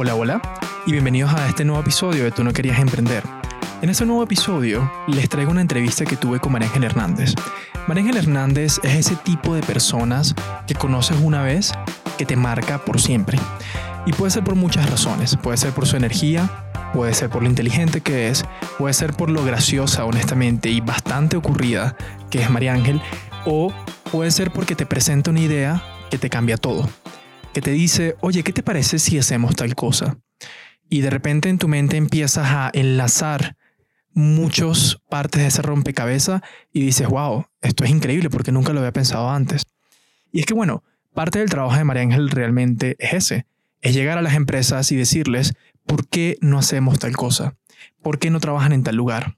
Hola, hola y bienvenidos a este nuevo episodio de Tú no querías emprender. En este nuevo episodio les traigo una entrevista que tuve con María Ángel Hernández. María Ángel Hernández es ese tipo de personas que conoces una vez que te marca por siempre. Y puede ser por muchas razones. Puede ser por su energía, puede ser por lo inteligente que es, puede ser por lo graciosa, honestamente, y bastante ocurrida que es María Ángel, o puede ser porque te presenta una idea que te cambia todo que te dice, oye, ¿qué te parece si hacemos tal cosa? Y de repente en tu mente empiezas a enlazar muchas partes de ese rompecabezas y dices, wow, esto es increíble porque nunca lo había pensado antes. Y es que bueno, parte del trabajo de María Ángel realmente es ese, es llegar a las empresas y decirles, ¿por qué no hacemos tal cosa? ¿Por qué no trabajan en tal lugar?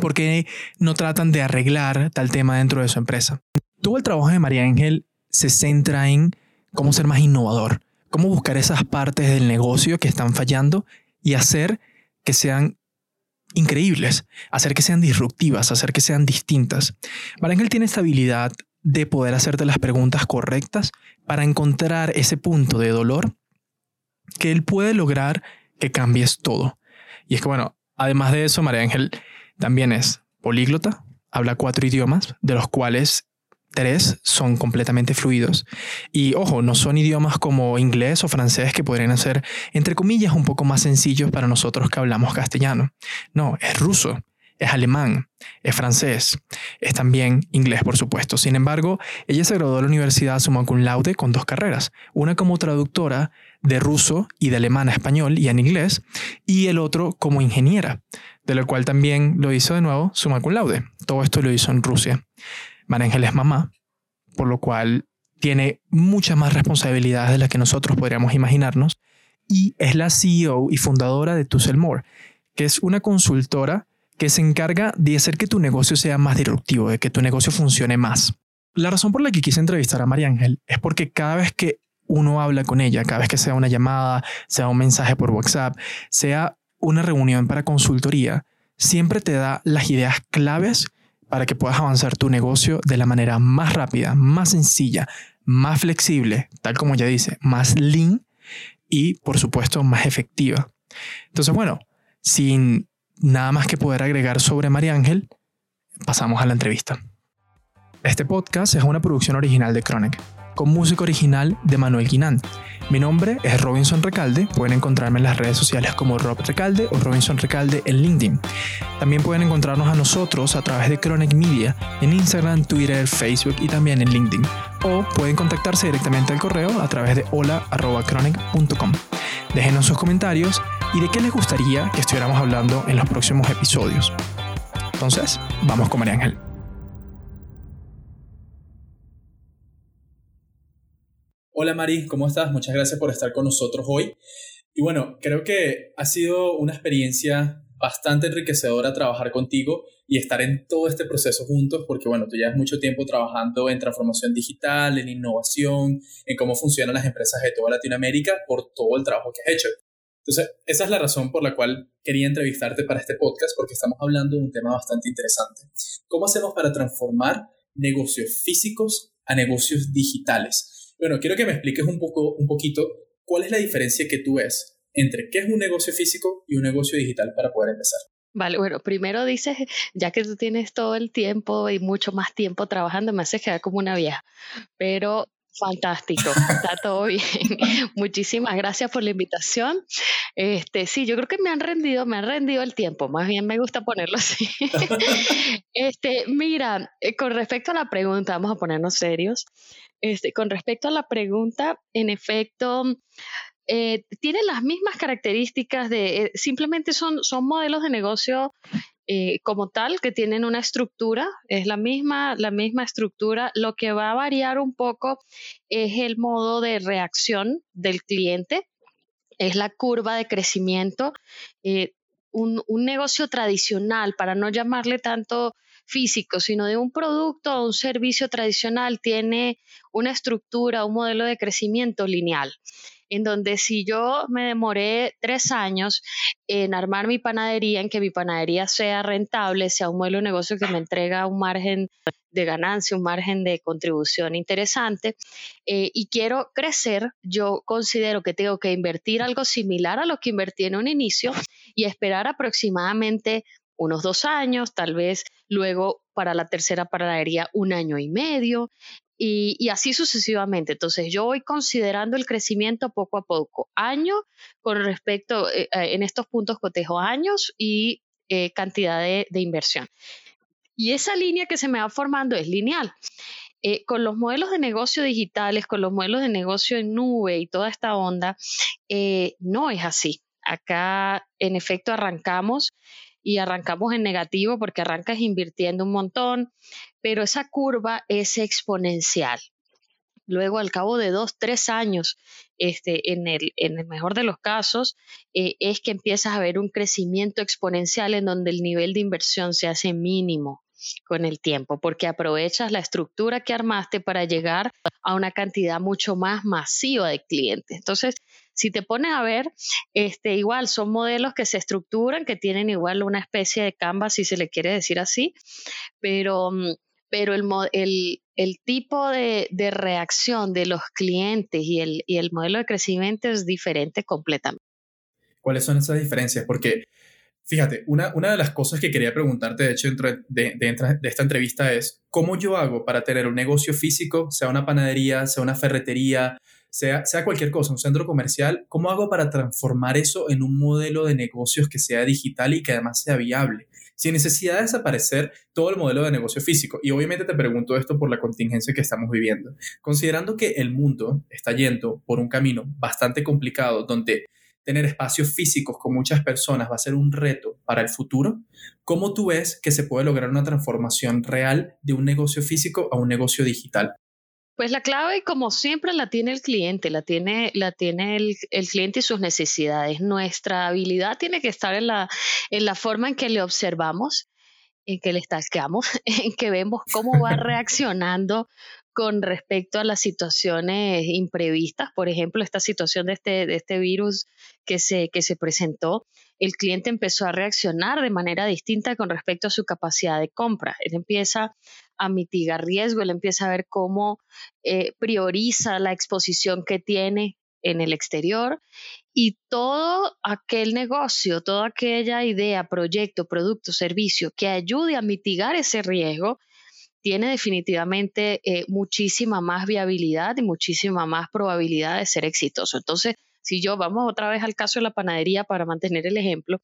¿Por qué no tratan de arreglar tal tema dentro de su empresa? Todo el trabajo de María Ángel se centra en cómo ser más innovador, cómo buscar esas partes del negocio que están fallando y hacer que sean increíbles, hacer que sean disruptivas, hacer que sean distintas. Marangel tiene esta habilidad de poder hacerte las preguntas correctas para encontrar ese punto de dolor que él puede lograr que cambies todo. Y es que bueno, además de eso, María Ángel también es políglota, habla cuatro idiomas, de los cuales tres son completamente fluidos. Y ojo, no son idiomas como inglés o francés que podrían ser, entre comillas, un poco más sencillos para nosotros que hablamos castellano. No, es ruso, es alemán, es francés, es también inglés, por supuesto. Sin embargo, ella se graduó de la Universidad Summa Cum Laude con dos carreras, una como traductora de ruso y de alemán a español y en inglés, y el otro como ingeniera, de lo cual también lo hizo de nuevo Summa Cum Laude. Todo esto lo hizo en Rusia. María Ángel es mamá, por lo cual tiene muchas más responsabilidades de las que nosotros podríamos imaginarnos y es la CEO y fundadora de More, que es una consultora que se encarga de hacer que tu negocio sea más disruptivo, de que tu negocio funcione más. La razón por la que quise entrevistar a María Ángel es porque cada vez que uno habla con ella, cada vez que sea una llamada, sea un mensaje por WhatsApp, sea una reunión para consultoría, siempre te da las ideas claves para que puedas avanzar tu negocio de la manera más rápida, más sencilla, más flexible, tal como ya dice, más lean y por supuesto más efectiva. Entonces, bueno, sin nada más que poder agregar sobre María Ángel, pasamos a la entrevista. Este podcast es una producción original de Chronic con música original de Manuel Guinán. Mi nombre es Robinson Recalde, pueden encontrarme en las redes sociales como Rob Recalde o Robinson Recalde en LinkedIn. También pueden encontrarnos a nosotros a través de Chronic Media en Instagram, Twitter, Facebook y también en LinkedIn. O pueden contactarse directamente al correo a través de hola.chronic.com. Déjenos sus comentarios y de qué les gustaría que estuviéramos hablando en los próximos episodios. Entonces, vamos con María Ángel. Hola Mari, ¿cómo estás? Muchas gracias por estar con nosotros hoy. Y bueno, creo que ha sido una experiencia bastante enriquecedora trabajar contigo y estar en todo este proceso juntos, porque bueno, tú llevas mucho tiempo trabajando en transformación digital, en innovación, en cómo funcionan las empresas de toda Latinoamérica por todo el trabajo que has hecho. Entonces, esa es la razón por la cual quería entrevistarte para este podcast, porque estamos hablando de un tema bastante interesante. ¿Cómo hacemos para transformar negocios físicos a negocios digitales? Bueno, quiero que me expliques un, poco, un poquito cuál es la diferencia que tú ves entre qué es un negocio físico y un negocio digital para poder empezar. Vale, bueno, primero dices, ya que tú tienes todo el tiempo y mucho más tiempo trabajando, me haces quedar como una vieja, pero fantástico, está todo bien. Muchísimas gracias por la invitación. Este, sí, yo creo que me han rendido, me han rendido el tiempo, más bien me gusta ponerlo así. este, mira, eh, con respecto a la pregunta, vamos a ponernos serios. Este, con respecto a la pregunta, en efecto, eh, tienen las mismas características de, eh, simplemente son, son modelos de negocio eh, como tal, que tienen una estructura, es la misma, la misma estructura. Lo que va a variar un poco es el modo de reacción del cliente, es la curva de crecimiento. un, un, negocio tradicional, para no llamarle tanto físico, sino de un producto o un servicio tradicional, tiene una estructura, un modelo de crecimiento lineal en donde si yo me demoré tres años en armar mi panadería, en que mi panadería sea rentable, sea un modelo de negocio que me entrega un margen de ganancia, un margen de contribución interesante eh, y quiero crecer, yo considero que tengo que invertir algo similar a lo que invertí en un inicio y esperar aproximadamente unos dos años, tal vez luego para la tercera panadería un año y medio y, así sucesivamente. Entonces yo voy considerando el crecimiento poco a poco, año con respecto, eh, eh, en estos puntos cotejo años y eh, cantidad de, inversión. Y esa línea que se me va formando es lineal. con los modelos de negocio digitales, con los modelos de negocio en nube y toda esta onda, no es así. Acá, en efecto, arrancamos y arrancamos en negativo porque arrancas invirtiendo un montón, pero esa curva es exponencial. Luego, al cabo de dos, tres años, este, en, el, en el mejor de los casos, eh, es que empiezas a ver un crecimiento exponencial en donde el nivel de inversión se hace mínimo con el tiempo, porque aprovechas la estructura que armaste para llegar a una cantidad mucho más masiva de clientes. Entonces, si te pones a ver, este, igual son modelos que se estructuran, que tienen igual una especie de canvas, si se le quiere decir así, pero mm, pero el, el, el tipo de, de, reacción de los clientes y el, y el modelo de crecimiento es diferente completamente. ¿Cuáles son esas diferencias? Porque, fíjate, una, una de las cosas que quería preguntarte, de hecho, de, de, de esta entrevista es, ¿cómo yo hago para tener un negocio físico, sea una panadería, sea una ferretería, sea, cualquier cosa, un centro comercial, ¿cómo hago para transformar eso en un modelo de negocios que sea digital y que además sea viable? sin necesidad de desaparecer todo el modelo de negocio físico. Y obviamente te pregunto esto por la contingencia que estamos viviendo. Considerando que el mundo está yendo por un camino bastante complicado donde tener espacios físicos con muchas personas va a ser un reto para el futuro, ¿cómo tú ves que se puede lograr una transformación real de un negocio físico a un negocio digital? Pues la clave, como siempre, la tiene el cliente, la tiene, la tiene el, cliente y sus necesidades. Nuestra habilidad tiene que estar en la, en la forma en que le observamos, en que le stalkeamos, en que vemos cómo va reaccionando con respecto a las situaciones imprevistas, por ejemplo, esta situación de este, de este virus que se, que se presentó, el cliente empezó a reaccionar de manera distinta con respecto a su capacidad de compra. Él empieza a mitigar riesgo, él empieza a ver cómo eh, prioriza la exposición que tiene en el exterior y todo aquel negocio, toda aquella idea, proyecto, producto, servicio que ayude a mitigar ese riesgo, tiene definitivamente eh, muchísima más viabilidad y muchísima más probabilidad de ser exitoso. Entonces, si yo vamos otra vez al caso de la panadería para mantener el ejemplo,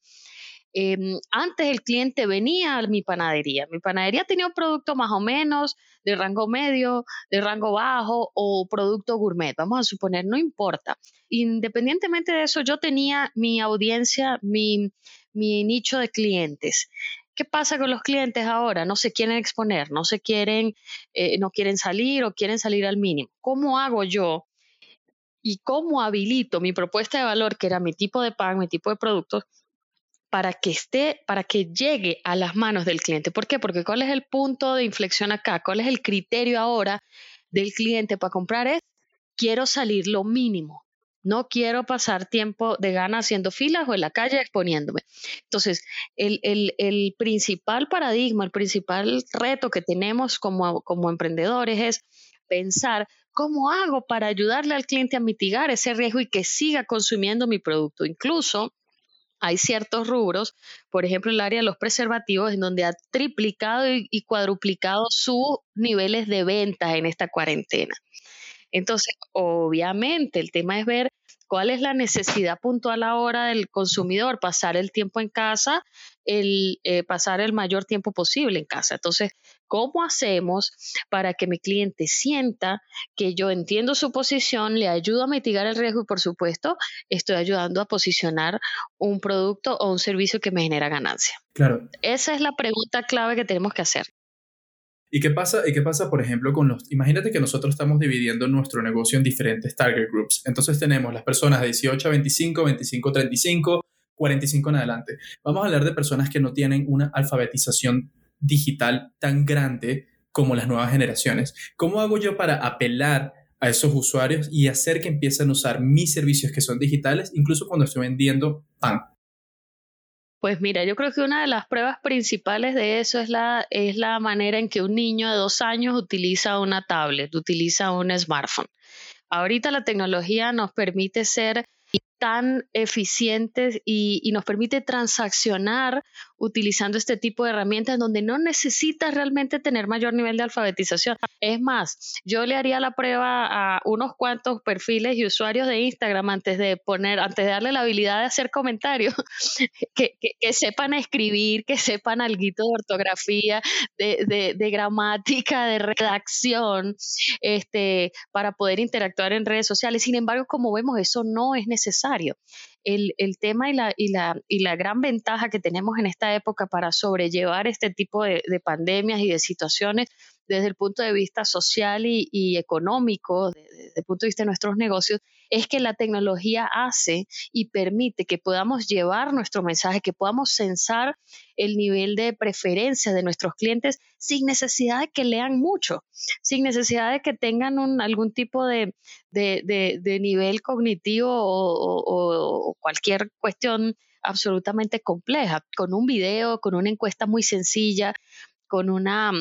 em, antes el cliente venía a mi panadería. Mi panadería tenía un producto más o menos de rango medio, de rango bajo o producto gourmet. Vamos a suponer, no importa. Independientemente de eso, yo tenía mi audiencia, mi, mi nicho de clientes. ¿Qué pasa con los clientes ahora? No se quieren exponer, no se quieren, eh, no quieren salir o quieren salir al mínimo. ¿Cómo hago yo y cómo habilito mi propuesta de valor, que era mi tipo de pan, mi tipo de productos, para que esté, para que llegue a las manos del cliente? ¿Por qué? Porque ¿cuál es el punto de inflexión acá? ¿Cuál es el criterio ahora del cliente para comprar? Es quiero salir lo mínimo. No quiero pasar tiempo de gana haciendo filas o en la calle exponiéndome. Entonces, el, principal paradigma, el principal reto que tenemos como, como emprendedores es pensar cómo hago para ayudarle al cliente a mitigar ese riesgo y que siga consumiendo mi producto. Incluso hay ciertos rubros, por ejemplo, el área de los preservativos, en donde ha triplicado y, cuadruplicado sus niveles de ventas en esta cuarentena. Entonces, obviamente, el tema es ver cuál es la necesidad puntual ahora del consumidor, pasar el tiempo en casa, el eh, pasar el mayor tiempo posible en casa. Entonces, ¿cómo hacemos para que mi cliente sienta que yo entiendo su posición, le ayudo a mitigar el riesgo y, por supuesto, estoy ayudando a posicionar un producto o un servicio que me genera ganancia? Claro. Esa es la pregunta clave que tenemos que hacer. ¿Y qué pasa, y qué pasa, por ejemplo, con los... Imagínate que nosotros estamos dividiendo nuestro negocio en diferentes target groups. Entonces tenemos las personas de 18 a 25, 25 a 35, 45 en adelante. Vamos a hablar de personas que no tienen una alfabetización digital tan grande como las nuevas generaciones. ¿Cómo hago yo para apelar a esos usuarios y hacer que empiecen a usar mis servicios que son digitales, incluso cuando estoy vendiendo pan? Pues mira, yo creo que una de las pruebas principales de eso es la, es la manera en que un niño de dos años utiliza una tablet, utiliza un smartphone. Ahorita la tecnología nos permite ser tan eficientes y, nos permite transaccionar utilizando este tipo de herramientas donde no necesitas realmente tener mayor nivel de alfabetización. Es más, yo le haría la prueba a unos cuantos perfiles y usuarios de Instagram antes de poner, antes de darle la habilidad de hacer comentarios, que, sepan escribir, que sepan algo de ortografía, de, de, gramática, de redacción, este, para poder interactuar en redes sociales. Sin embargo, como vemos, eso no es necesario. El, tema y la, y, la, y la gran ventaja que tenemos en esta época para sobrellevar este tipo de, pandemias y de situaciones desde el punto de vista social y, económico, desde el punto de vista de nuestros negocios, es que la tecnología hace y permite que podamos llevar nuestro mensaje, que podamos censar el nivel de preferencia de nuestros clientes sin necesidad de que lean mucho, sin necesidad de que tengan algún tipo de, nivel cognitivo o cualquier cuestión absolutamente compleja, con un video, con una encuesta muy sencilla, con una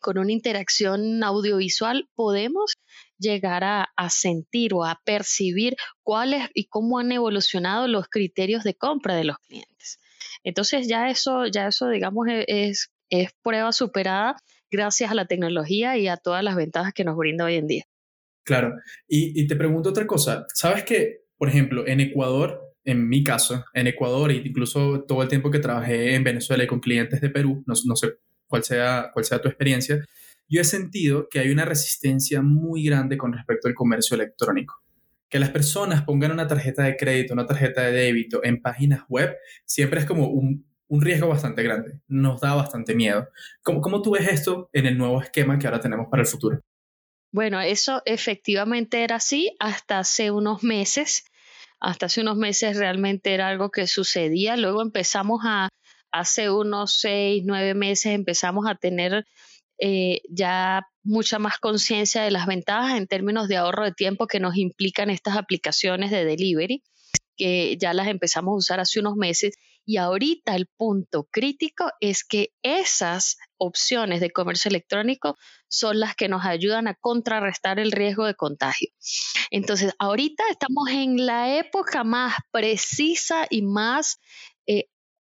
con una interacción audiovisual podemos llegar a, sentir o a percibir cuáles y cómo han evolucionado los criterios de compra de los clientes. Entonces ya eso, ya eso digamos, e, es, es prueba superada gracias a la tecnología y a todas las ventajas que nos brinda hoy en día. Claro, y, te pregunto otra cosa, ¿sabes que, por ejemplo, en Ecuador, en mi caso, en Ecuador, e incluso todo el tiempo que trabajé en Venezuela y con clientes de Perú, no, no sé cuál sea, cuál sea tu experiencia, yo he sentido que hay una resistencia muy grande con respecto al comercio electrónico. Que las personas pongan una tarjeta de crédito, una tarjeta de débito en páginas web, siempre es como un, un riesgo bastante grande. Nos da bastante miedo. ¿Cómo, ¿Cómo tú ves esto en el nuevo esquema que ahora tenemos para el futuro? Bueno, eso efectivamente era así hasta hace unos meses. Hasta hace unos meses realmente era algo que sucedía. Luego empezamos a, hace unos seis, nueve meses empezamos a tener eh, ya mucha más conciencia de las ventajas en términos de ahorro de tiempo que nos implican estas aplicaciones de delivery, que ya las empezamos a usar hace unos meses. Y ahorita el punto crítico es que esas opciones de comercio electrónico son las que nos ayudan a contrarrestar el riesgo de contagio. Entonces, ahorita estamos en la época más precisa y más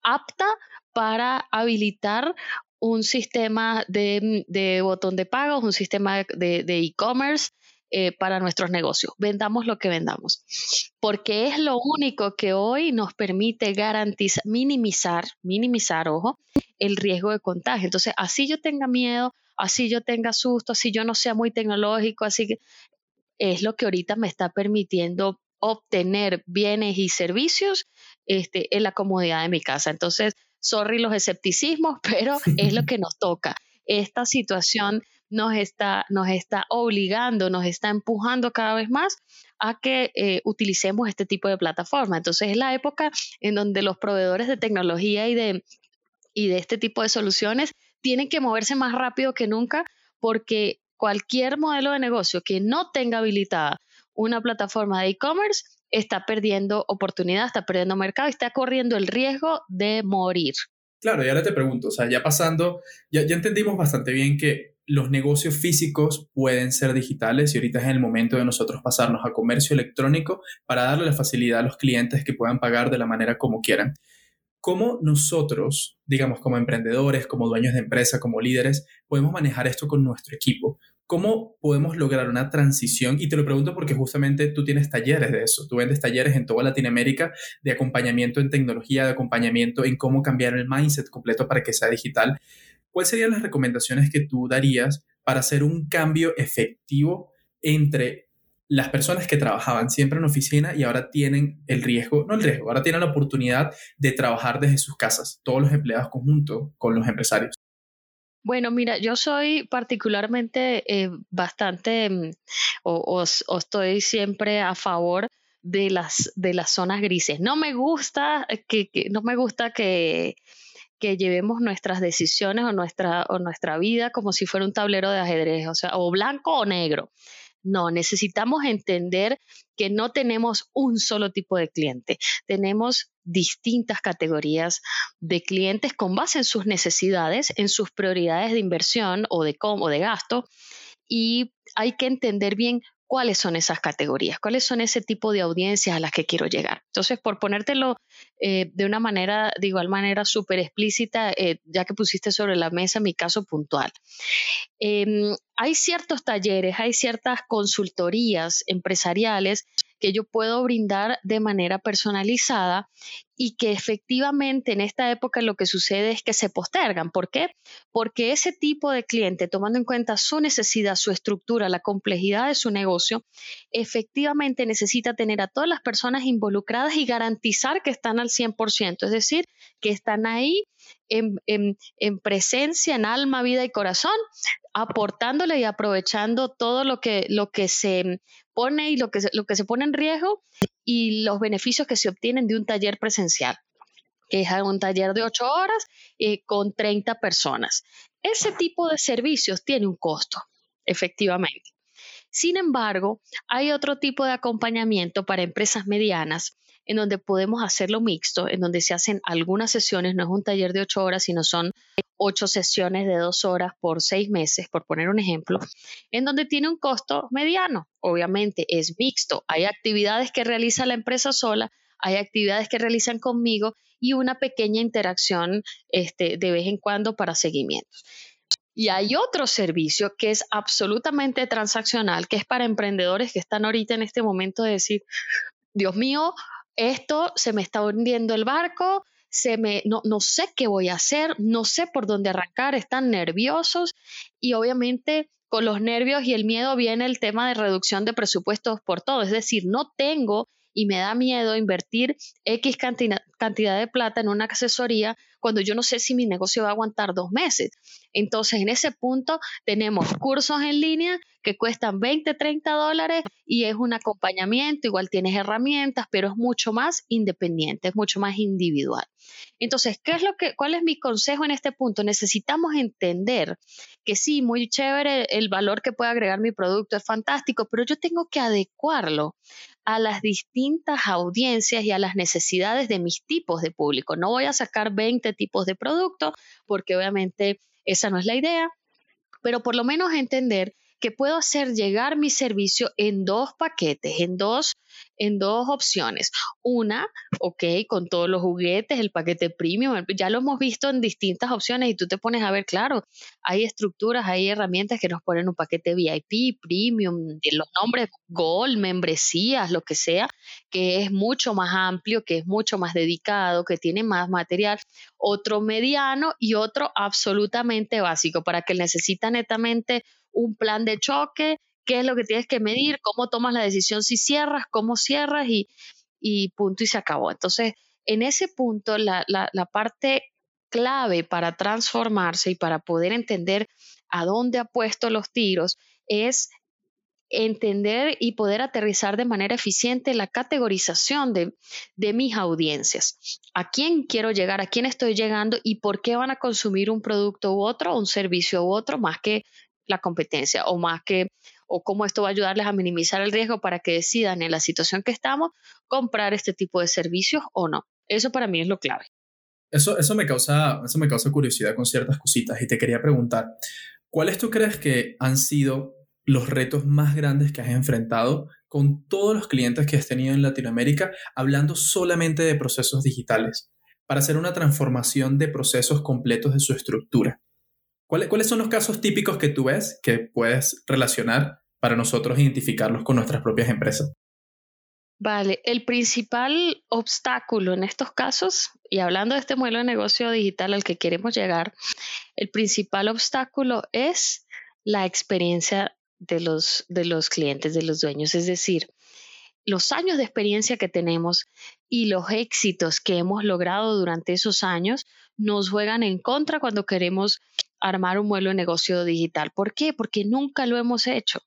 apta para habilitar un sistema de, botón de pagos, un sistema de e-commerce eh, para nuestros negocios. Vendamos lo que vendamos, porque es lo único que hoy nos permite garantizar, minimizar, minimizar, ojo, el riesgo de contagio. Entonces, así yo tenga miedo, así yo tenga susto, así yo no sea muy tecnológico, así que es lo que ahorita me está permitiendo obtener bienes y servicios este, en la comodidad de mi casa. Entonces, sorry los escepticismos, pero es lo que nos toca. Esta situación nos está, nos está obligando, nos está empujando cada vez más a que eh, utilicemos este tipo de plataforma. Entonces es la época en donde los proveedores de tecnología y de, y de este tipo de soluciones tienen que moverse más rápido que nunca porque cualquier modelo de negocio que no tenga habilitada una plataforma de e-commerce está perdiendo oportunidad, está perdiendo mercado y está corriendo el riesgo de morir. Claro, y ahora te pregunto, o sea, ya pasando, ya, ya entendimos bastante bien que los negocios físicos pueden ser digitales y ahorita es el momento de nosotros pasarnos a comercio electrónico para darle la facilidad a los clientes que puedan pagar de la manera como quieran. ¿Cómo nosotros, digamos, como emprendedores, como dueños de empresa, como líderes, podemos manejar esto con nuestro equipo? ¿Cómo podemos lograr una transición? Y te lo pregunto porque justamente tú tienes talleres de eso. Tú vendes talleres en toda Latinoamérica de acompañamiento en tecnología, de acompañamiento en cómo cambiar el mindset completo para que sea digital. ¿Cuáles serían las recomendaciones que tú darías para hacer un cambio efectivo entre las personas que trabajaban siempre en oficina y ahora tienen el riesgo, no el riesgo, ahora tienen la oportunidad de trabajar desde sus casas, todos los empleados conjuntos con los empresarios? Bueno, mira, yo soy particularmente eh, bastante mm, o, estoy siempre a favor de las de las zonas grises. No me gusta que, no me gusta que, que llevemos nuestras decisiones o nuestra o nuestra vida como si fuera un tablero de ajedrez, o sea, o blanco o negro. No, necesitamos entender que no tenemos un solo tipo de cliente, tenemos distintas categorías de clientes con base en sus necesidades, en sus prioridades de inversión o de, gasto y hay que entender bien cuáles son esas categorías, cuáles son ese tipo de audiencias a las que quiero llegar. Entonces, por ponértelo eh, de una manera, de igual manera súper explícita, eh, ya que pusiste sobre la mesa mi caso puntual. Em, hay ciertos talleres, hay ciertas consultorías empresariales que yo puedo brindar de manera personalizada y que efectivamente en esta época lo que sucede es que se postergan. ¿Por qué? Porque ese tipo de cliente, tomando en cuenta su necesidad, su estructura, la complejidad de su negocio, efectivamente necesita tener a todas las personas involucradas y garantizar que están al 100%, es decir, que están ahí en, en, presencia, en alma, vida y corazón, aportándole y aprovechando todo lo que, lo que se y lo que, lo que se pone en riesgo y los beneficios que se obtienen de un taller presencial, que es un taller de ocho horas eh, con 30 personas. Ese tipo de servicios tiene un costo, efectivamente. Sin embargo, hay otro tipo de acompañamiento para empresas medianas en donde podemos hacerlo mixto, en donde se hacen algunas sesiones, no es un taller de ocho horas, sino son ocho sesiones de dos horas por seis meses, por poner un ejemplo, en donde tiene un costo mediano. Obviamente es mixto. Hay actividades que realiza la empresa sola, hay actividades que realizan conmigo y una pequeña interacción este, de vez en cuando para seguimientos. Y hay otro servicio que es absolutamente transaccional, que es para emprendedores que están ahorita en este momento de decir, Dios mío, esto se me está hundiendo el barco, se me, no, no sé qué voy a hacer, no sé por dónde arrancar, están nerviosos. Y obviamente con los nervios y el miedo viene el tema de reducción de presupuestos por todo, es decir, no tengo y me da miedo invertir X cantidad, cantidad de plata en una asesoría cuando yo no sé si mi negocio va a aguantar dos meses. Entonces, en ese punto tenemos cursos en línea que cuestan 20, 30 dólares y es un acompañamiento, igual tienes herramientas, pero es mucho más independiente, es mucho más individual. Entonces, ¿qué es lo que, ¿cuál es mi consejo en este punto? Necesitamos entender que sí, muy chévere el valor que puede agregar mi producto, es fantástico, pero yo tengo que adecuarlo a las distintas audiencias y a las necesidades de mis tipos de público. No voy a sacar 20 tipos de productos porque obviamente esa no es la idea, pero por lo menos entender que puedo hacer llegar mi servicio en dos paquetes, en dos, en dos opciones. Una, ok, con todos los juguetes, el paquete premium, ya lo hemos visto en distintas opciones y tú te pones a ver, claro, hay estructuras, hay herramientas que nos ponen un paquete VIP, premium, los nombres Gold, membresías, lo que sea, que es mucho más amplio, que es mucho más dedicado, que tiene más material, otro mediano y otro absolutamente básico para que necesita netamente un plan de choque, qué es lo que tienes que medir, cómo tomas la decisión si cierras, cómo cierras y, y punto y se acabó. Entonces, en ese punto, la, la, parte clave para transformarse y para poder entender a dónde ha puesto los tiros es entender y poder aterrizar de manera eficiente la categorización de, de, mis audiencias. ¿A quién quiero llegar? ¿A quién estoy llegando? ¿Y por qué van a consumir un producto u otro, un servicio u otro, más que la competencia o más que o cómo esto va a ayudarles a minimizar el riesgo para que decidan en la situación que estamos comprar este tipo de servicios o no. Eso para mí es lo clave. Eso, eso, me causa, eso me causa curiosidad con ciertas cositas y te quería preguntar, ¿cuáles tú crees que han sido los retos más grandes que has enfrentado con todos los clientes que has tenido en Latinoamérica hablando solamente de procesos digitales para hacer una transformación de procesos completos de su estructura? ¿Cuáles, son los casos típicos que tú ves que puedes relacionar para nosotros identificarlos con nuestras propias empresas? Vale, el principal obstáculo en estos casos, y hablando de este modelo de negocio digital al que queremos llegar, el principal obstáculo es la experiencia de los, de los clientes, de los dueños. Es decir, los años de experiencia que tenemos y los éxitos que hemos logrado durante esos años nos juegan en contra cuando queremos armar un modelo de negocio digital. ¿Por qué? Porque nunca lo hemos hecho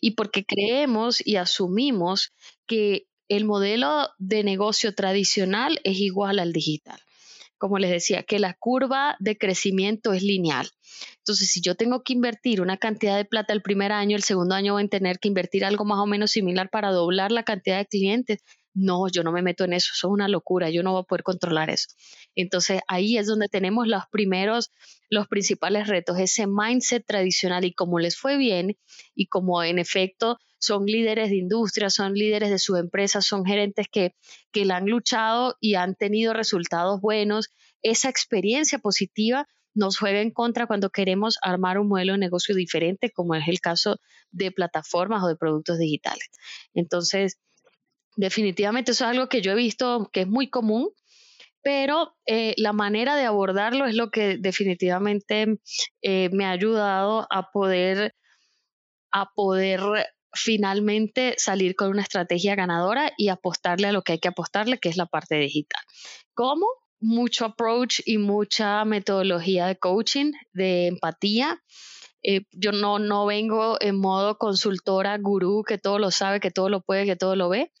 y porque creemos y asumimos que el modelo de negocio tradicional es igual al digital. Como les decía, que la curva de crecimiento es lineal. Entonces, si yo tengo que invertir una cantidad de plata el primer año, el segundo año voy a tener que invertir algo más o menos similar para doblar la cantidad de clientes. No, yo no me meto en eso, eso es una locura, yo no voy a poder controlar eso. Entonces ahí es donde tenemos los primeros, los principales retos, ese mindset tradicional y como les fue bien y como en efecto son líderes de industria, son líderes de su empresa, son gerentes que, que la han luchado y han tenido resultados buenos, esa experiencia positiva nos juega en contra cuando queremos armar un modelo de negocio diferente, como es el caso de plataformas o de productos digitales. Entonces, definitivamente eso es algo que yo he visto que es muy común, pero eh, la manera de abordarlo es lo que definitivamente eh, me ha ayudado a poder, a poder finalmente salir con una estrategia ganadora y apostarle a lo que hay que apostarle, que es la parte digital. ¿Cómo? Mucho approach y mucha metodología de coaching, de empatía. Eh, yo no, no vengo en modo consultora, gurú, que todo lo sabe, que todo lo puede, que todo lo ve,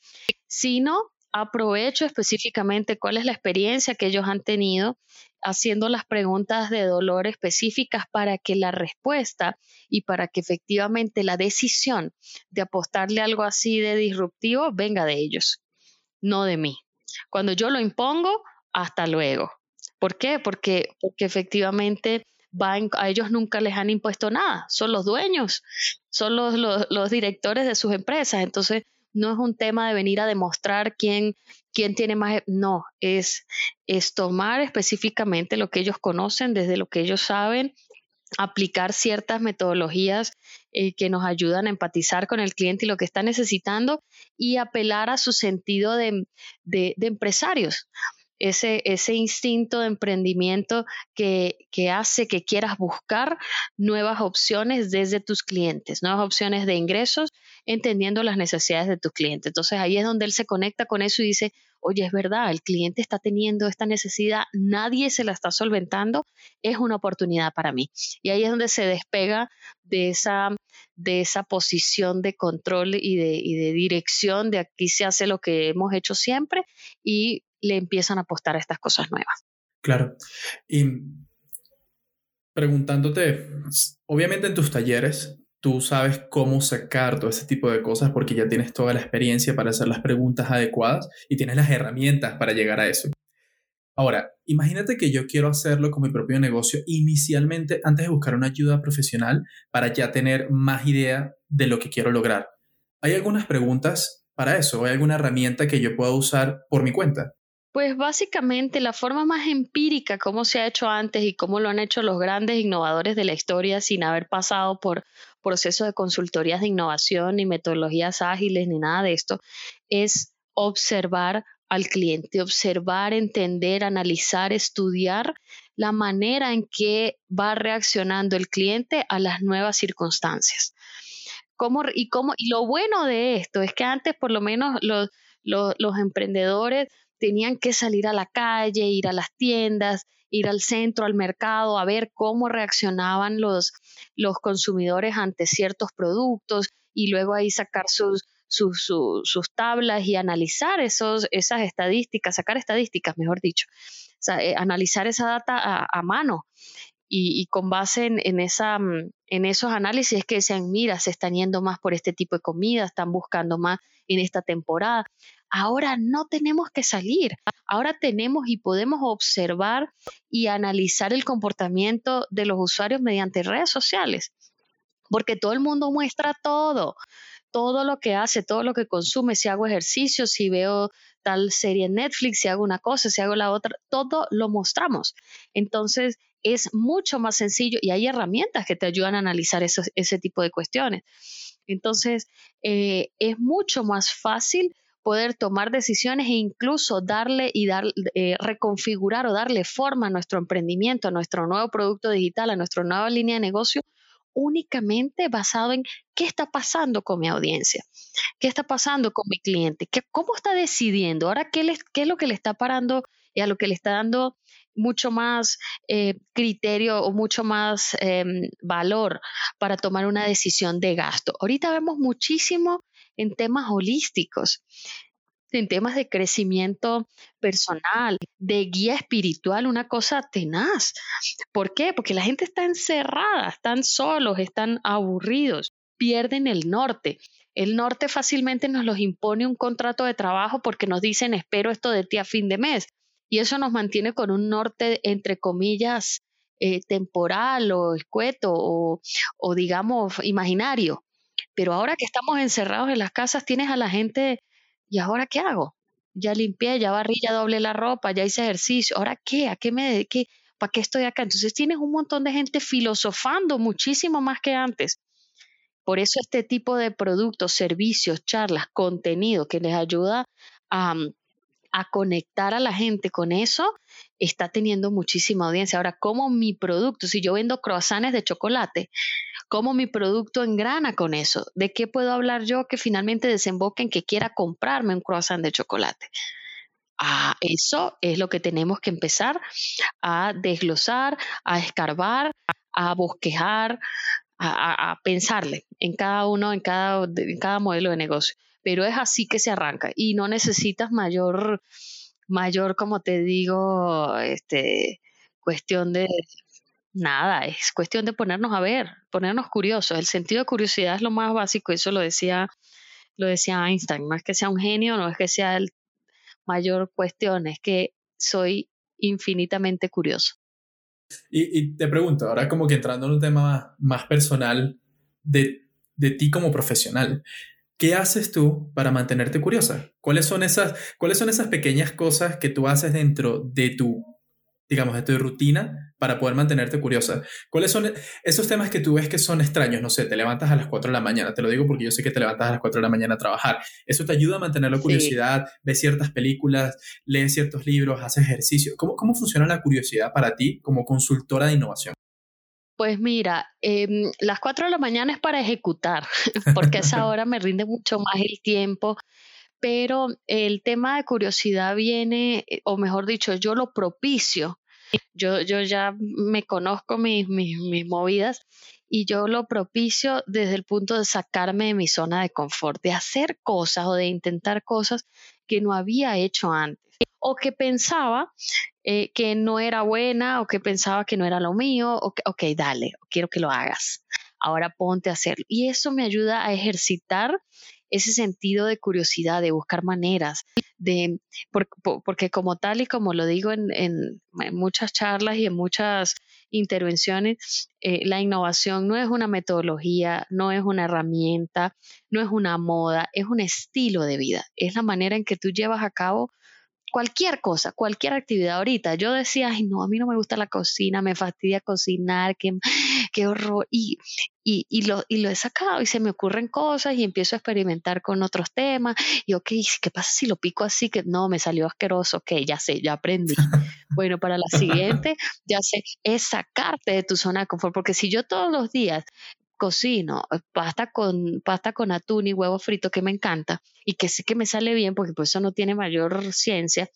sino aprovecho específicamente cuál es la experiencia que ellos han tenido haciendo las preguntas de dolor específicas para que la respuesta y para que efectivamente la decisión de apostarle algo así de disruptivo venga de ellos, no de mí. Cuando yo lo impongo, hasta luego. ¿Por qué? Porque, porque efectivamente a ellos nunca les han impuesto nada, son los dueños, son los, directores de sus empresas. Entonces, no es un tema de venir a demostrar quién, quién tiene más, no, es, es tomar específicamente lo que ellos conocen, desde lo que ellos saben, aplicar ciertas metodologías eh, que nos ayudan a empatizar con el cliente y lo que está necesitando y apelar a su sentido de, de empresarios ese, ese instinto de emprendimiento que, que hace que quieras buscar nuevas opciones desde tus clientes, nuevas opciones de ingresos, entendiendo las necesidades de tus clientes. Entonces ahí es donde él se conecta con eso y dice, oye, es verdad, el cliente está teniendo esta necesidad, nadie se la está solventando, es una oportunidad para mí. Y ahí es donde se despega de esa, de esa posición de control y de, y de dirección, de aquí se hace lo que hemos hecho siempre y le empiezan a apostar a estas cosas nuevas. Claro. Y preguntándote, obviamente en tus talleres tú sabes cómo sacar todo ese tipo de cosas porque ya tienes toda la experiencia para hacer las preguntas adecuadas y tienes las herramientas para llegar a eso. Ahora, imagínate que yo quiero hacerlo con mi propio negocio inicialmente antes de buscar una ayuda profesional para ya tener más idea de lo que quiero lograr. ¿Hay algunas preguntas para eso? ¿Hay alguna herramienta que yo pueda usar por mi cuenta? Pues básicamente la forma más empírica, como se ha hecho antes y cómo lo han hecho los grandes innovadores de la historia sin haber pasado por procesos de consultorías de innovación ni metodologías ágiles ni nada de esto, es observar al cliente, observar, entender, analizar, estudiar la manera en que va reaccionando el cliente a las nuevas circunstancias. ¿Cómo, y, cómo, y lo bueno de esto es que antes por lo menos los, los emprendedores tenían que salir a la calle, ir a las tiendas, ir al centro, al mercado, a ver cómo reaccionaban los, los consumidores ante ciertos productos y luego ahí sacar sus, sus, sus, tablas y analizar esos, esas estadísticas, sacar estadísticas, mejor dicho, eh, analizar esa data a, mano. Y, con base en, en, esa, en esos análisis que decían, mira, se están yendo más por este tipo de comida, están buscando más en esta temporada. Ahora no tenemos que salir, ahora tenemos y podemos observar y analizar el comportamiento de los usuarios mediante redes sociales, porque todo el mundo muestra todo, todo lo que hace, todo lo que consume, si hago ejercicio, si veo tal serie en Netflix, si hago una cosa, si hago la otra, todo lo mostramos. Entonces es mucho más sencillo y hay herramientas que te ayudan a analizar ese tipo de cuestiones. Entonces eh, es mucho más fácil poder tomar decisiones e incluso darle y dar, eh, reconfigurar o darle forma a nuestro emprendimiento, a nuestro nuevo producto digital, a nuestra nueva línea de negocio, únicamente basado en qué está pasando con mi audiencia, qué está pasando con mi cliente, ¿Qué, cómo está decidiendo, ahora qué, qué es lo que le está parando y a lo que le está dando mucho más eh, criterio o mucho más em, valor para tomar una decisión de gasto. Ahorita vemos muchísimo en temas holísticos. en temas de crecimiento personal, de guía espiritual, una cosa tenaz. ¿Por qué? Porque la gente está encerrada, están solos, están aburridos, pierden el norte. El norte fácilmente nos los impone un contrato de trabajo porque nos dicen espero esto de ti a fin de mes. Y eso nos mantiene con un norte, entre comillas, eh, temporal o escueto o, digamos imaginario. Pero ahora que estamos encerrados en las casas, tienes a la gente, ¿y ahora qué hago? Ya limpié, ya barrí, ya doblé la ropa, ya hice ejercicio, ¿ahora qué? ¿A qué me dediqué? ¿Para qué estoy acá? Entonces tienes un montón de gente filosofando muchísimo más que antes. Por eso este tipo de productos, servicios, charlas, contenido que les ayuda a, a conectar a la gente con eso, está teniendo muchísima audiencia. Ahora, ¿cómo mi producto, si yo vendo croissants de chocolate, cómo mi producto engrana con eso? ¿De qué puedo hablar yo que finalmente desemboque en que quiera comprarme un croissant de chocolate? Ah, eso es lo que tenemos que empezar a desglosar, a escarbar, a bosquejar, a, pensarle en cada uno, en cada, en cada modelo de negocio pero es así que se arranca y no necesitas mayor, mayor, como te digo, este, cuestión de nada, es cuestión de ponernos a ver, ponernos curiosos. El sentido de curiosidad es lo más básico, eso lo decía, lo decía Einstein, no es que sea un genio, no es que sea el mayor cuestión, es que soy infinitamente curioso. Y, te pregunto, ahora como que entrando en un tema más, personal de, de ti como profesional, ¿Qué haces tú para mantenerte curiosa? ¿Cuáles son esas, cuáles son esas pequeñas cosas que tú haces dentro de tu, digamos, de tu rutina para poder mantenerte curiosa? ¿Cuáles son esos temas que tú ves que son extraños? No sé, te levantas a las 4 de la mañana, te lo digo porque yo sé que te levantas a las 4 de la mañana a trabajar. Eso te ayuda a mantener la curiosidad, ves ciertas películas, lees ciertos libros, haces ejercicio. ¿Cómo, ¿Cómo funciona la curiosidad para ti como consultora de innovación? Pues mira, em, las 4 de la mañana es para ejecutar, porque a esa hora me rinde mucho más el tiempo, pero el tema de curiosidad viene, eh, o mejor dicho, yo lo propicio. Yo, yo ya me conozco mis, mis, mis movidas y yo lo propicio desde el punto de sacarme de mi zona de confort, de hacer cosas o de intentar cosas que no había hecho antes o que pensaba eh, que no era buena o que pensaba que no era lo mío, o que, ok, dale, quiero que lo hagas. Ahora ponte a hacerlo. Y eso me ayuda a ejercitar ese sentido de curiosidad, de buscar maneras, de, porque como tal y como lo digo en, muchas charlas y en muchas intervenciones, eh, la innovación no es una metodología, no es una herramienta, no es una moda, es un estilo de vida, es la manera en que tú llevas a cabo cualquier cosa, cualquier actividad ahorita. Yo decía, ay, no, a mí no me gusta la cocina, me fastidia cocinar, qué, qué horror. Y, y, lo, y lo he sacado y se me ocurren cosas y empiezo a experimentar con otros temas. Y, ok, ¿qué pasa si lo pico así? Que no, me salió asqueroso. Ok, ya sé, ya aprendí. bueno, para la siguiente, ya sé, es sacarte de tu zona de confort. Porque si yo todos los días cocino eh, pasta con, pasta con atún y huevo frito que me encanta y que sé que me sale bien porque pues eso no tiene mayor ciencia.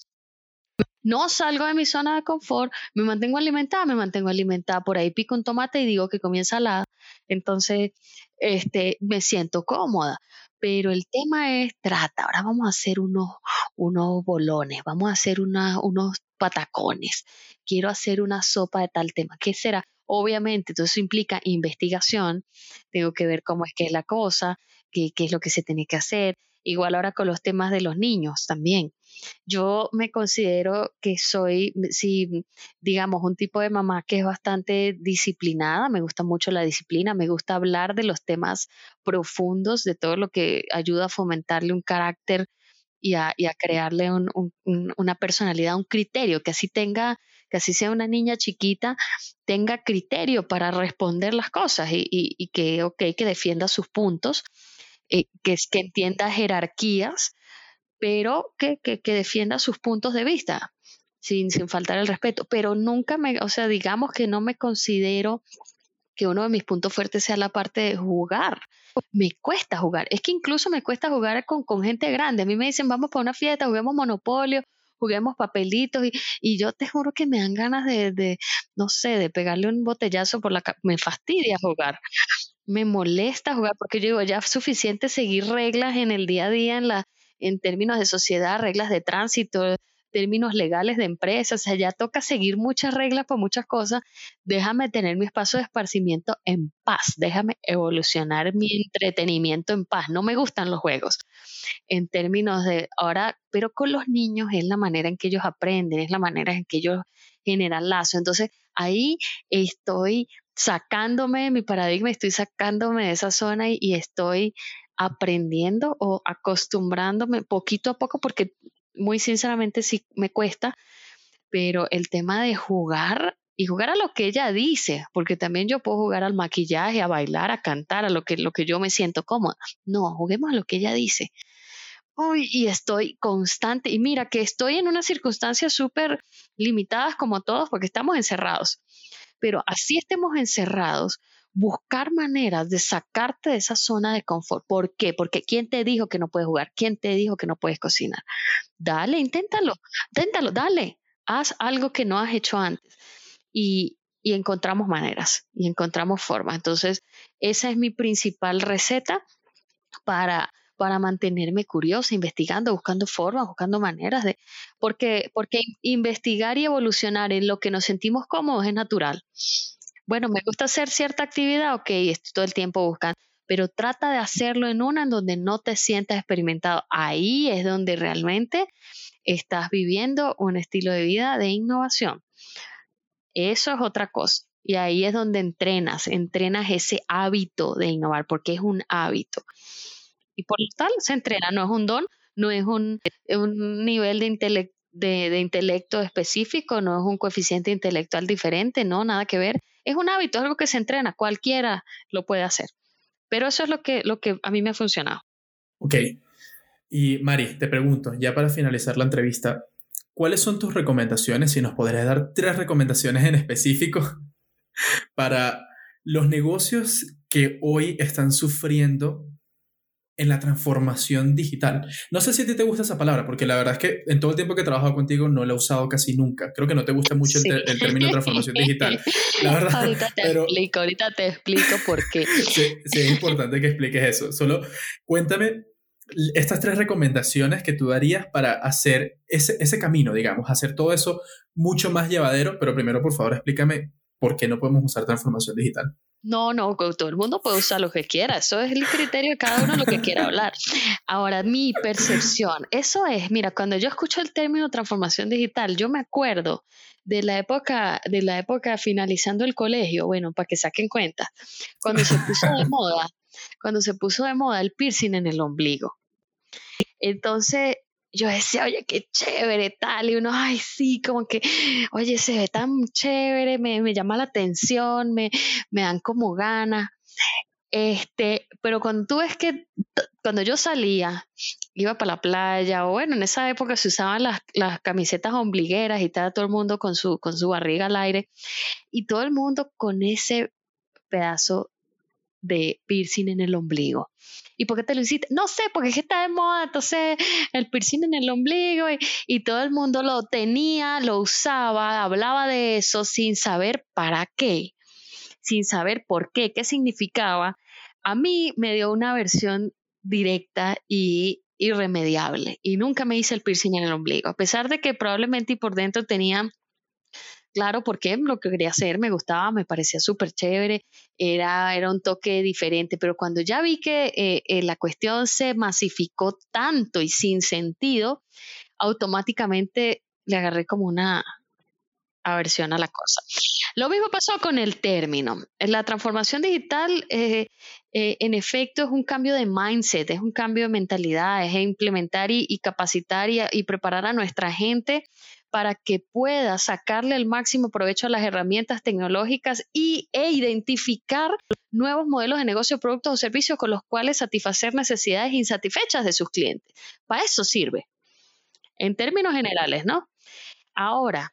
No salgo de mi zona de confort, me mantengo alimentada, me mantengo alimentada, por ahí pico un tomate y digo que comienza la, entonces este, me siento cómoda. Pero el tema es, trata, ahora vamos a hacer unos, unos bolones, vamos a hacer una, unos patacones, quiero hacer una sopa de tal tema, ¿qué será? Obviamente, todo eso implica investigación, tengo que ver cómo es que es la cosa, qué, qué es lo que se tiene que hacer. Igual ahora con los temas de los niños también. Yo me considero que soy, si digamos, un tipo de mamá que es bastante disciplinada, me gusta mucho la disciplina, me gusta hablar de los temas profundos, de todo lo que ayuda a fomentarle un carácter y a, crearle una personalidad, un criterio, que así tenga que así sea una niña chiquita, tenga criterio para responder las cosas y, que, ok, que defienda sus puntos, eh, que, que entienda jerarquías, pero que, que, defienda sus puntos de vista. Sin, sin faltar el respeto, pero nunca me, o sea, digamos que no me considero que uno de mis puntos fuertes sea la parte de jugar. Me cuesta jugar. Es que incluso me cuesta jugar con, con gente grande. A mí me dicen, vamos para una fiesta, juguemos Monopolio juguemos papelitos y, y yo te juro que me dan ganas de, de, no sé, de pegarle un botellazo por la me fastidia jugar. Me molesta jugar porque yo digo, ya es suficiente seguir reglas en el día a día, en la, en términos de sociedad, reglas de tránsito, términos legales de empresas, o sea, ya toca seguir muchas reglas para muchas cosas. Déjame tener mi espacio de esparcimiento en paz, déjame evolucionar mi entretenimiento en paz. No me gustan los juegos en términos de ahora, pero con los niños es la manera en que ellos aprenden, es la manera en que ellos generan lazo. Entonces, ahí estoy sacándome de mi paradigma, estoy sacándome de esa zona y, y estoy aprendiendo o acostumbrándome poquito a poco porque muy sinceramente sí me cuesta, pero el tema de jugar y jugar a lo que ella dice, porque también yo puedo jugar al maquillaje, a bailar, a cantar, a lo que, lo que yo me siento cómoda. No, juguemos a lo que ella dice. Uy, y estoy constante. Y mira que estoy en unas circunstancias súper limitadas como todos, porque estamos encerrados. Pero así estemos encerrados, buscar maneras de sacarte de esa zona de confort. ¿Por qué? Porque ¿quién te dijo que no puedes jugar? ¿Quién te dijo que no puedes cocinar? Dale, inténtalo, inténtalo, dale. Haz algo que no has hecho antes. Y, y encontramos maneras y encontramos formas. Entonces, esa es mi principal receta para, para mantenerme curiosa, investigando, buscando formas, buscando maneras de, porque, porque investigar y evolucionar en lo que nos sentimos cómodos es natural bueno, me gusta hacer cierta actividad, ok, estoy todo el tiempo buscando, pero trata de hacerlo en una en donde no te sientas experimentado. Ahí es donde realmente estás viviendo un estilo de vida de innovación. Eso es otra cosa. Y ahí es donde entrenas, entrenas ese hábito de innovar, porque es un hábito. Y por lo tal, se entrena, no es un don, no es un, nivel de intelecto de, intelecto específico, no es un coeficiente intelectual diferente, no, nada que ver. Es un hábito, es algo que se entrena, cualquiera lo puede hacer. Pero eso es lo que, lo que a mí me ha funcionado. Ok. Y Mari, te pregunto, ya para finalizar la entrevista, ¿cuáles son tus recomendaciones? Si nos podrías dar tres recomendaciones en específico para los negocios que hoy están sufriendo en la transformación digital. No sé si a ti te gusta esa palabra, porque la verdad es que en todo el tiempo que he trabajado contigo no la he usado casi nunca. Creo que no te gusta mucho el, término transformación digital. La verdad, ahorita te explico, ahorita te explico por qué. Sí, sí, es importante que expliques eso. Solo cuéntame estas tres recomendaciones que tú darías para hacer ese, ese camino, digamos, hacer todo eso mucho más llevadero, pero primero, por favor, explícame por qué no podemos usar transformación digital. No, no, todo el mundo puede usar lo que quiera. Eso es el criterio de cada uno lo que quiera hablar. Ahora, mi percepción, eso es, mira, cuando yo escucho el término transformación digital, yo me acuerdo de la época, de la época finalizando el colegio, bueno, para que saquen cuenta, cuando se puso de moda, cuando se puso de moda el piercing en el ombligo. Entonces, yo decía, oye, qué chévere, tal, y uno, ay, sí, como que, oye, se ve tan chévere, me, me llama la atención, me, me dan como ganas. Este, pero cuando tú ves que cuando yo salía, iba para la playa, o bueno, en esa época se usaban las, las camisetas ombligueras y estaba todo el mundo con su, con su barriga al aire, y todo el mundo con ese pedazo de piercing en el ombligo. ¿Y por qué te lo hiciste? No sé, porque es que está de moda, entonces el piercing en el ombligo y, todo el mundo lo tenía, lo usaba, hablaba de eso sin saber para qué, sin saber por qué, qué significaba. A mí me dio una versión directa y irremediable y nunca me hice el piercing en el ombligo, a pesar de que probablemente y por dentro tenía claro porque lo que quería hacer me gustaba, me parecía súper chévere, era, era un toque diferente, pero cuando ya vi que eh, eh, la cuestión se masificó tanto y sin sentido, automáticamente le agarré como una aversión a la cosa. Lo mismo pasó con el término. La transformación digital, eh, en efecto, es un cambio de mindset, es un cambio de mentalidad, es implementar y, capacitar y, preparar a nuestra gente para que pueda sacarle el máximo provecho a las herramientas tecnológicas y, e identificar nuevos modelos de negocio, productos o servicios con los cuales satisfacer necesidades insatisfechas de sus clientes. Para eso sirve, en términos generales, ¿no? Ahora,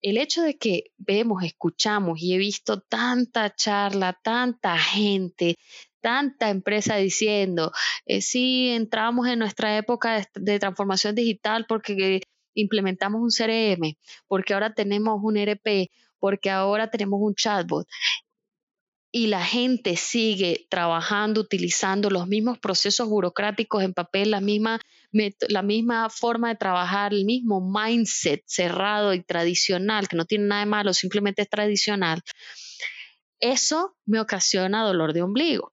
el hecho de que vemos, escuchamos y he visto tanta charla, tanta gente, tanta empresa diciendo, eh, sí, entramos en nuestra época de transformación digital porque implementamos un CRM, porque ahora tenemos un ERP, porque ahora tenemos un chatbot. y la gente sigue trabajando, utilizando los mismos procesos burocráticos en papel, la misma, la misma forma de trabajar, el mismo mindset cerrado y tradicional, que no tiene nada de malo, simplemente es tradicional, eso me ocasiona dolor de ombligo.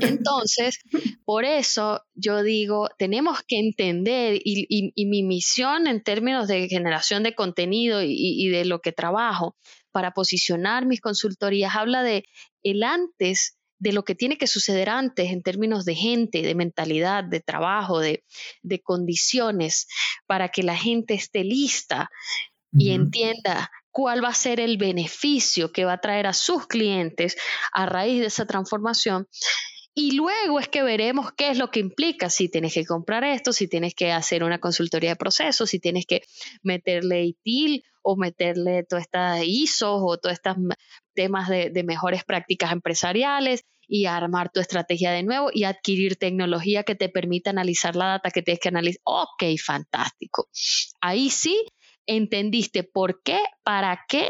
Entonces, por eso yo digo, tenemos que entender y, mi misión en términos de generación de contenido y, de lo que trabajo para posicionar mis consultorías habla de el antes de lo que tiene que suceder antes en términos de gente, de mentalidad, de trabajo, de, condiciones, para que la gente esté lista y entienda cuál va a ser el beneficio que va a traer a sus clientes a raíz de esa transformación. Y luego es que veremos qué es lo que implica, si tienes que comprar esto, si tienes que hacer una consultoría de procesos, si tienes que meterle ITIL o meterle todas estas ISOs o todos estos temas de, mejores prácticas empresariales y armar tu estrategia de nuevo y adquirir tecnología que te permita analizar la data que tienes que analizar. Ok, fantástico. Ahí sí entendiste por qué, para qué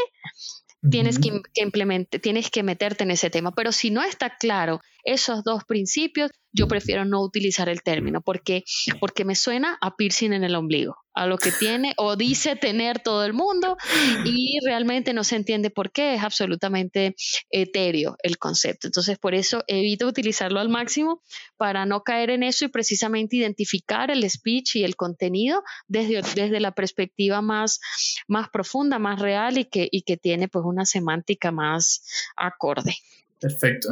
tienes que, implementar, tienes que meterte en ese tema. Pero si no está claro esos dos principios, yo prefiero no utilizar el término porque, porque me suena a piercing en el ombligo, a lo que tiene o dice tener todo el mundo y realmente no se entiende por qué, es absolutamente etéreo el concepto. Entonces, por eso evito utilizarlo al máximo para no caer en eso y precisamente identificar el speech y el contenido desde, desde la perspectiva más, más profunda, más real y que, y que tiene pues una semántica más acorde. Perfecto.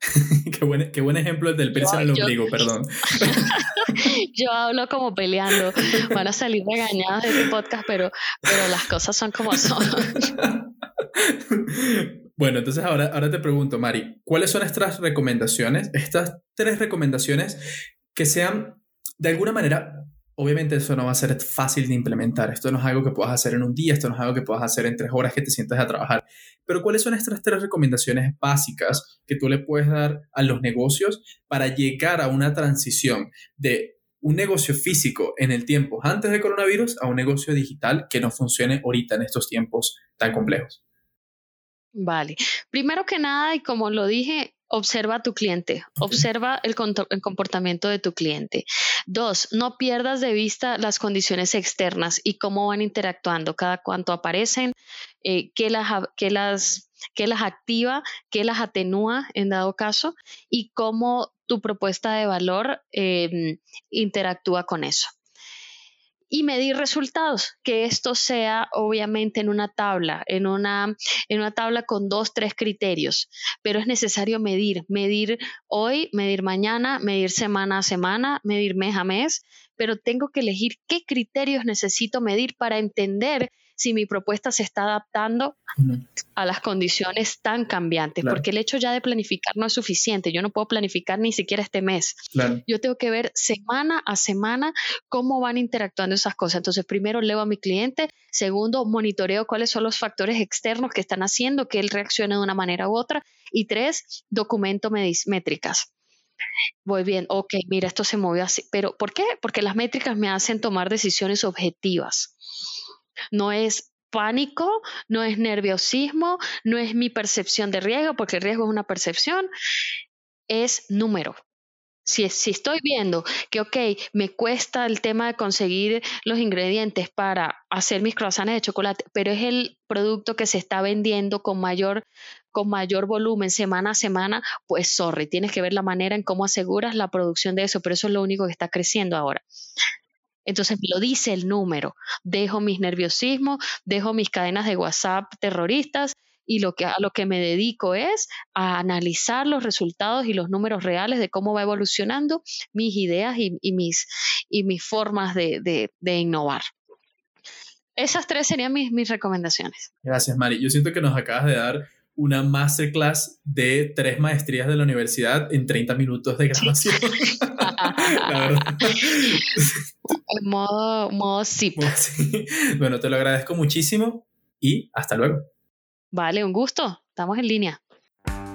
qué, buen, qué buen ejemplo del piercing al ombligo, perdón. yo hablo como peleando. Van a salir regañadas de este podcast, pero, pero las cosas son como son. bueno, entonces ahora, ahora te pregunto, Mari, ¿cuáles son estas recomendaciones? Estas tres recomendaciones que sean de alguna manera Obviamente eso no va a ser fácil de implementar. Esto no es algo que puedas hacer en un día, esto no es algo que puedas hacer en tres horas que te sientas a trabajar. Pero ¿cuáles son estas tres recomendaciones básicas que tú le puedes dar a los negocios para llegar a una transición de un negocio físico en el tiempo antes del coronavirus a un negocio digital que no funcione ahorita en estos tiempos tan complejos? Vale. Primero que nada, y como lo dije, observa a tu cliente, observa el, comportamiento de tu cliente. Dos, no pierdas de vista las condiciones externas y cómo van interactuando, cada cuánto aparecen, eh, qué, las, las, las activa, qué las atenúa en dado caso y cómo tu propuesta de valor em, interactúa con eso y medir resultados, que esto sea obviamente en una tabla, en una, en una tabla con dos, tres criterios, pero es necesario medir, medir hoy, medir mañana, medir semana a semana, medir mes a mes, pero tengo que elegir qué criterios necesito medir para entender si mi propuesta se está adaptando a las condiciones tan cambiantes, porque el hecho ya de planificar no es suficiente, yo no puedo planificar ni siquiera este mes. Yo tengo que ver semana a semana cómo van interactuando esas cosas. Entonces, primero leo a mi cliente, segundo, monitoreo cuáles son los factores externos que están haciendo que él reaccione de una manera u otra, y tres, documento métricas. Voy bien, ok, mira, esto se movió así, pero ¿por qué? Porque las métricas me hacen tomar decisiones objetivas. No es pánico, no es nerviosismo, no es mi percepción de riesgo, porque el riesgo es una percepción, es número. Si, estoy viendo que, ok, me cuesta el tema de conseguir los ingredientes para hacer mis croissants de chocolate, pero es el producto que se está vendiendo con mayor, con mayor volumen semana a semana, pues sorry, tienes que ver la manera en cómo aseguras la producción de eso, pero eso es lo único que está creciendo ahora. Entonces lo dice el número. Dejo mis nerviosismos, dejo mis cadenas de WhatsApp terroristas y lo que, a lo que me dedico es a analizar los resultados y los números reales de cómo va evolucionando mis ideas y, mis, y mis formas de, innovar. Esas tres serían mis, mis recomendaciones. Gracias, Mari. Yo siento que nos acabas de dar una masterclass de tres maestrías de la universidad en 30 minutos de grabación. la verdad. modo, modo sí. Bueno, te lo agradezco muchísimo y hasta luego. Vale, un gusto. Estamos en línea.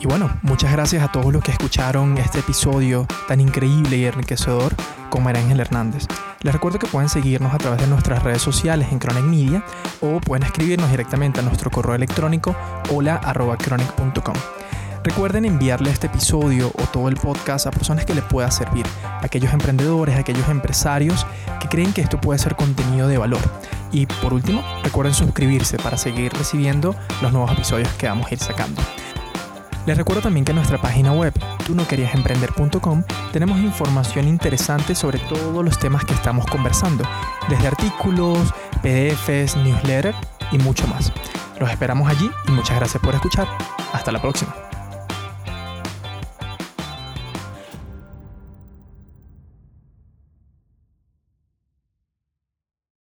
Y bueno, muchas gracias a todos los que escucharon este episodio tan increíble y enriquecedor con María Ángel Hernández. Les recuerdo que pueden seguirnos a través de nuestras redes sociales en Chronic Media o pueden escribirnos directamente a nuestro correo electrónico hola.chronic.com. Recuerden enviarle este episodio o todo el podcast a personas que les pueda servir, aquellos emprendedores, aquellos empresarios que creen que esto puede ser contenido de valor. Y por último, recuerden suscribirse para seguir recibiendo los nuevos episodios que vamos a ir sacando. Les recuerdo también que en nuestra página web, tú no querías emprender.com, tenemos información interesante sobre todos los temas que estamos conversando, desde artículos, PDFs, newsletter y mucho más. Los esperamos allí y muchas gracias por escuchar. Hasta la próxima.